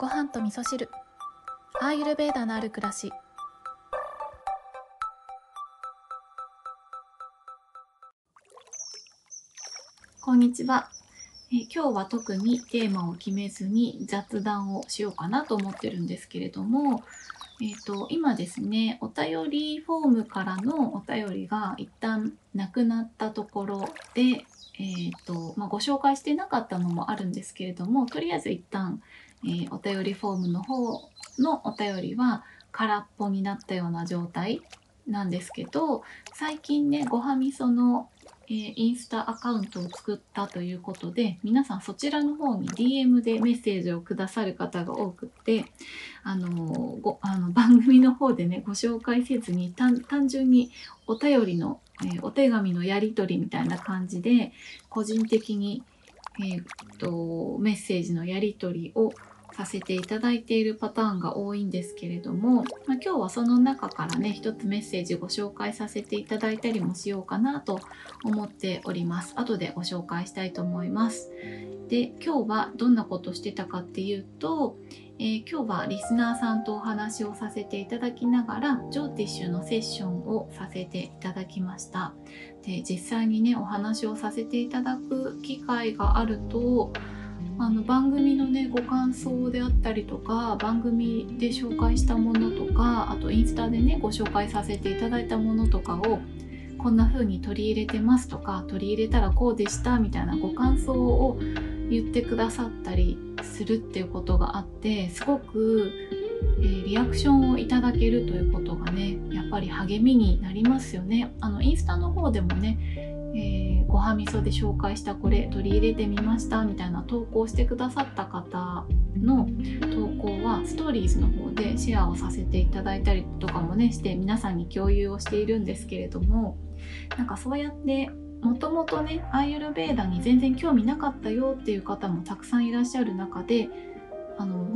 ご飯と味噌汁。アーユルベーダのある暮らし。こんにちは。え今日は特にテーマを決めずに雑談をしようかなと思ってるんですけれども、えーと、今ですねお便りフォームからのお便りが一旦なくなったところで、えーとまあ、ご紹介してなかったのもあるんですけれどもとりあえず一旦、えー、お便りフォームの方のお便りは空っぽになったような状態なんですけど最近ねごはみそのえー、インスタアカウントを作ったということで皆さんそちらの方に DM でメッセージをくださる方が多くってあのごあの 番組の方でねご紹介せずに単純にお便りの、え、お手紙のやり取りみたいな感じで個人的に、えー、っとメッセージのやり取りをさせていただいているパターンが多いんですけれども、まあ、今日はその中からね一つメッセージご紹介させていただいたりもしようかなと思っております。後でご紹介したいと思います。で今日はどんなことしてたかっていうと、えー、今日はリスナーさんとお話をさせていただきながらジョーティッシュのセッションをさせていただきました。で実際にねお話をさせていただく機会があるとあの番組のねご感想であったりとか番組で紹介したものとかあとインスタでねご紹介させていただいたものとかをこんな風に取り入れてますとか取り入れたらこうでしたみたいなご感想を言ってくださったりするっていうことがあってすごく、えー、リアクションをいただけるということがねやっぱり励みになりますよね。あのインスタの方でもねえー、ごはみそで紹介したこれ取り入れてみましたみたいな投稿してくださった方の投稿はストーリーズの方でシェアをさせていただいたりとかもねして皆さんに共有をしているんですけれどもなんかそうやってもともとねアーユルベーダに全然興味なかったよっていう方もたくさんいらっしゃる中で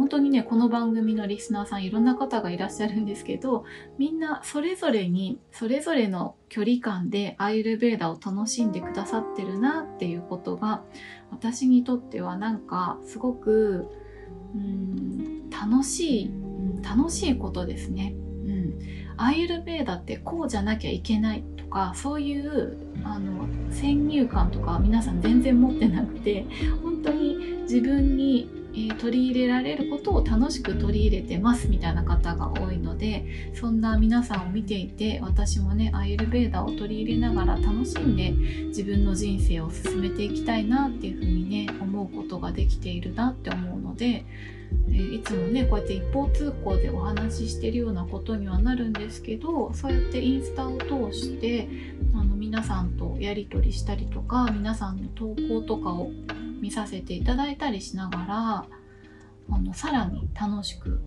本当にねこの番組のリスナーさんいろんな方がいらっしゃるんですけどみんなそれぞれにそれぞれの距離感でアイルベーダを楽しんでくださってるなっていうことが私にとってはなんかすごくうん楽しい楽しいことですね。うん、アイルベーダってこうじゃなきゃいけないとかそういうあの先入観とか皆さん全然持ってなくて本当に自分にえ、取り入れられることを楽しく取り入れてますみたいな方が多いのでそんな皆さんを見ていて私もねアイルベーダを取り入れながら楽しんで自分の人生を進めていきたいなっていうふうにね思うことができているなって思うので、え、いつもねこうやって一方通行でお話ししてるようなことにはなるんですけどそうやってインスタを通してあの皆さんとやり取りしたりとか皆さんの投稿とかを見させていただいたりしながらあのさらに楽しく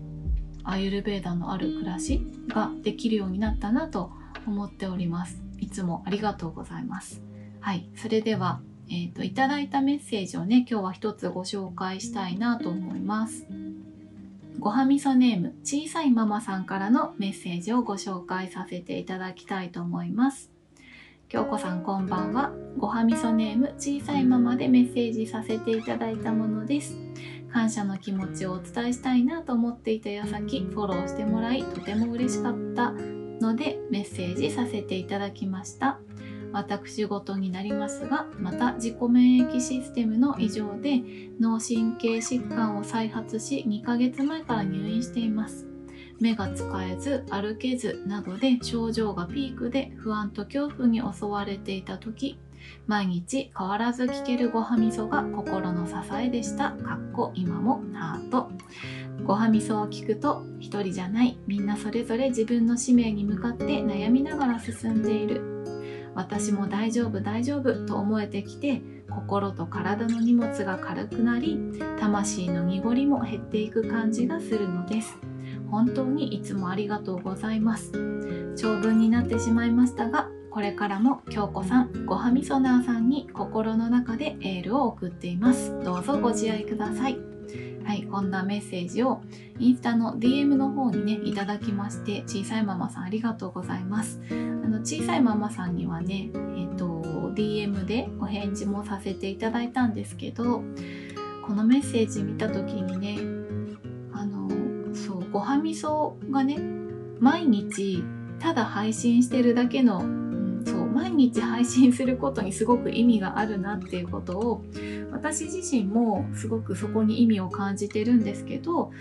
アユルベーダのある暮らしができるようになったなと思っております。いつもありがとうございます。はい。それではえーと、いただいたメッセージをね今日は一つご紹介したいなと思います。ごはみそネーム小さいママさんからのメッセージをご紹介させていただきたいと思います。京子さんこんばんは。ごはみそネーム小さいままでメッセージさせていただいたものです。感謝の気持ちをお伝えしたいなと思っていた矢先フォローしてもらいとても嬉しかった。のでメッセージさせていただきました。私事になりますがまた自己免疫システムの異常で脳神経疾患を再発し2ヶ月前から入院しています。目が使えず歩けずなどで症状がピークで不安と恐怖に襲われていた時毎日変わらず聞けるごはみそが心の支えでした。かっこ今もハート。ごはみそを聞くと一人じゃないみんなそれぞれ自分の使命に向かって悩みながら進んでいる私も大丈夫大丈夫と思えてきて心と体の荷物が軽くなり魂の濁りも減っていく感じがするのです本当にいつもありがとうございます。長文になってしまいましたがこれからも京子さんごはみそなーさんに心の中でエールを送っています。どうぞご自愛ください。はい、こんなメッセージをインスタの DM の方にねいただきまして小さいママさんありがとうございます。あの小さいママさんにはねえっ、ー、と DM でお返事もさせていただいたんですけどこのメッセージ見た時にねごはみそがね毎日ただ配信してるだけの、うん、そう毎日配信することにすごく意味があるなっていうことを私自身もすごくそこに意味を感じてるんですけど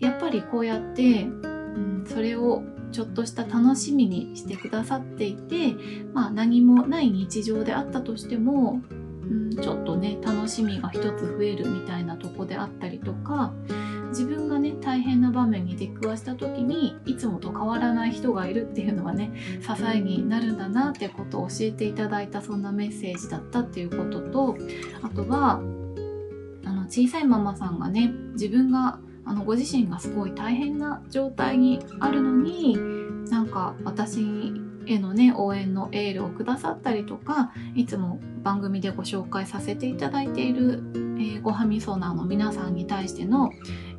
やっぱりこうやって、うん、それをちょっとした楽しみにしてくださっていて、まあ、何もない日常であったとしても、うん、ちょっとね楽しみが一つ増えるみたいなとこであったりとか自分がね大変な場面に出くわした時にいつもと変わらない人がいるっていうのはね支えになるんだなってことを教えていただいたそんなメッセージだったっていうこととあとはあの小さいママさんがね自分があのご自身がすごい大変な状態にあるのになんか私へのね応援のエールをくださったりとかいつも番組でご紹介させていただいている、えー、ごはみソナーの皆さんに対しての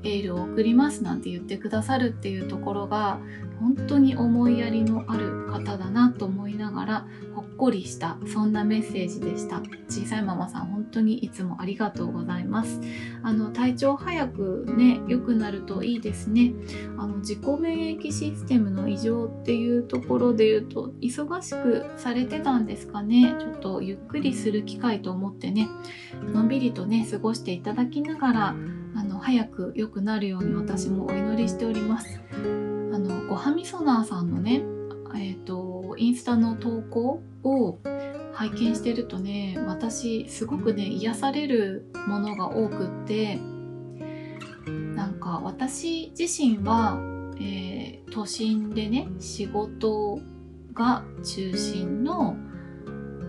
エールを送りますなんて言ってくださるっていうところが本当に思いやりのある方だなと思いながらほっこりしたそんなメッセージでした。小さいママさん本当にいつもありがとうございます。あの体調早くね良くなるといいですね。あの自己免疫システムの異常っていうところで言うと忙しくされてたんですかね。ちょっとゆっくりする機会と思ってねのんびりとね過ごしていただきながらあの早く良くなるように私もお祈りしております。あのごはみそなーさんのねえっ、ー、とインスタの投稿を拝見してるとね私すごくね癒されるものが多くってなんか私自身は、えー、都心でね仕事が中心の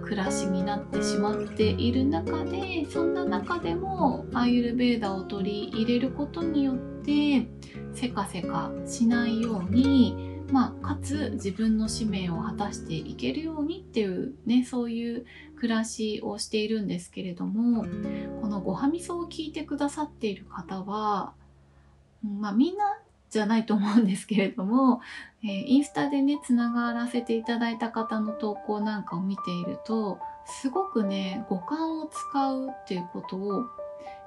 暮らしになってしまっている中でそんな中でもアーユルベーダを取り入れることによってせかせかしないように、まあ、かつ自分の使命を果たしていけるようにっていうねそういう暮らしをしているんですけれどもこのごはみそを聞いてくださっている方は、まあ、みんなじゃないと思うんですけれども、えー、インスタでねつながらせていただいた方の投稿なんかを見ているとすごくね五感を使うっていうことを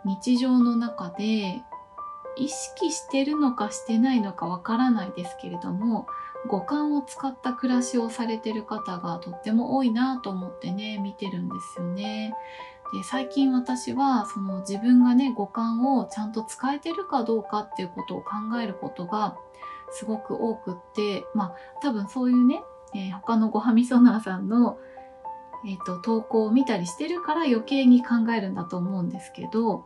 日常の中で意識してるのかしてないのかわからないですけれども五感を使った暮らしをされてる方がとっても多いなと思ってね見てるんですよね。で最近私はその自分がね五感をちゃんと使えてるかどうかっていうことを考えることがすごく多くってまあ多分そういうね、えー、他のごはみそなーさんの、えーと投稿を見たりしてるから余計に考えるんだと思うんですけど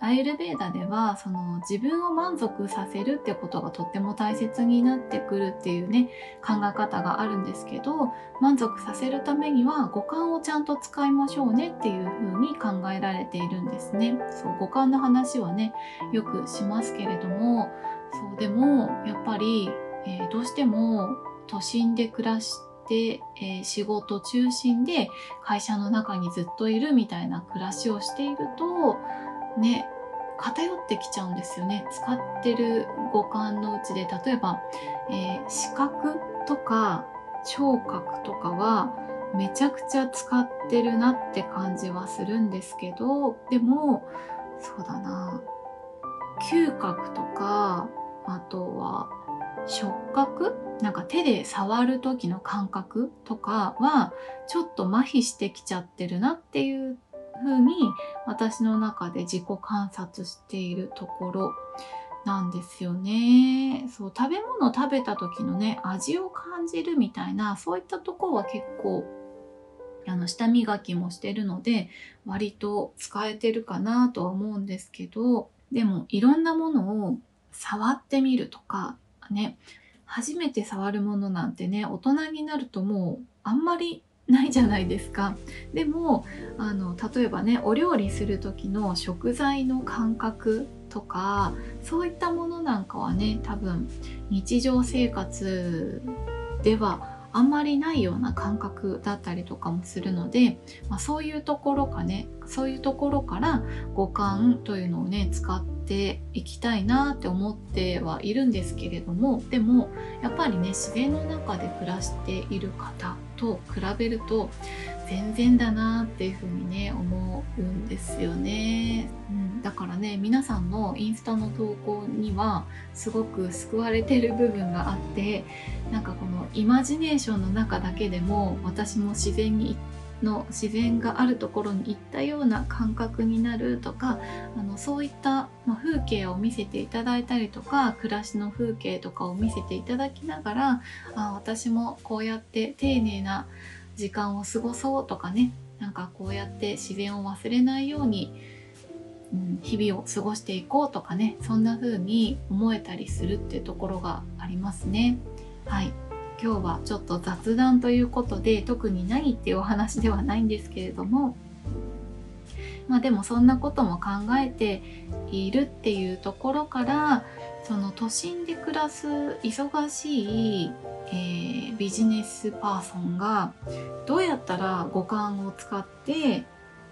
アイルベーダではその自分を満足させるってことがとっても大切になってくるっていうね考え方があるんですけど満足させるためには五感をちゃんと使いましょうねっていう風に考えられているんですね。そう五感の話はねよくしますけれどもそうでもやっぱり、えー、どうしても都心で暮らしてえー、仕事中心で会社の中にずっといるみたいな暮らしをしているとね偏ってきちゃうんですよね。使ってる五感のうちで例えば、えー、視覚とか聴覚とかはめちゃくちゃ使ってるなって感じはするんですけどでもそうだな。嗅覚とかあとは触覚？なんか手で触る時の感覚とかはちょっと麻痺してきちゃってるなっていう風に私の中で自己観察しているところなんですよね。そう食べ物食べた時のね味を感じるみたいなそういったとこは結構あの舌磨きもしてるので割と使えてるかなとは思うんですけどでもいろんなものを触ってみるとかね初めて触るものなんてね大人になるともうあんまりないじゃないですか。でもあの例えばねお料理する時の食材の感覚とかそういったものなんかはね多分日常生活ではあんまりないような感覚だったりとかもするので、まあ、そういうところかねそういうところから五感というのをね使ってていきたいなって思ってはいるんですけれどもでもやっぱりね自然の中で暮らしている方と比べると全然だなっていうふうにね思うんですよね、うん、だからね皆さんのインスタの投稿にはすごく救われてる部分があってなんかこのイマジネーションの中だけでも私も自然にの自然があるところに行ったような感覚になるとかあのそういった、まあ、風景を見せていただいたりとか暮らしの風景とかを見せていただきながらあ私もこうやって丁寧な時間を過ごそうとかねなんかこうやって自然を忘れないように、うん、日々を過ごしていこうとかねそんな風に思えたりするっていうところがありますね。はい今日はちょっと雑談ということで特に何っていうお話ではないんですけれどもまあでもそんなことも考えているっていうところからその都心で暮らす忙しい、えー、ビジネスパーソンがどうやったら五感を使って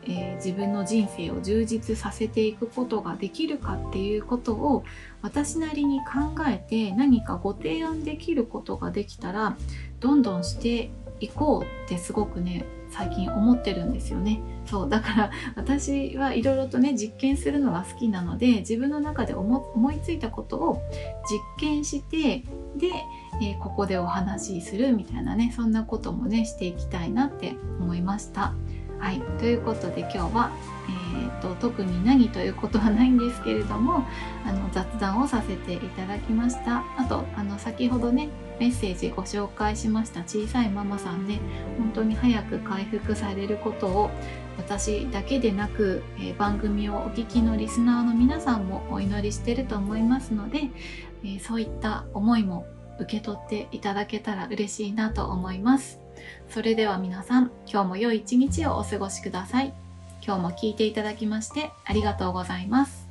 えー、自分の人生を充実させていくことができるかっていうことを私なりに考えて何かご提案できることができたらどんどんしていこうってすごくね最近思ってるんですよねそうだから私はいろいろとね実験するのが好きなので自分の中で思いついたことを実験してで、えー、ここでお話しするみたいなねそんなこともねしていきたいなって思いました。はい、ということで今日は、えーと、特に何ということはないんですけれどもあの雑談をさせていただきましたあとあの先ほどねメッセージご紹介しました小さいママさんね本当に早く回復されることを私だけでなく、えー、番組をお聞きのリスナーの皆さんもお祈りしてると思いますので、えー、そういった思いも受け取っていただけたら嬉しいなと思います。それでは皆さん、今日も良い一日をお過ごしください。今日も聞いていただきましてありがとうございます。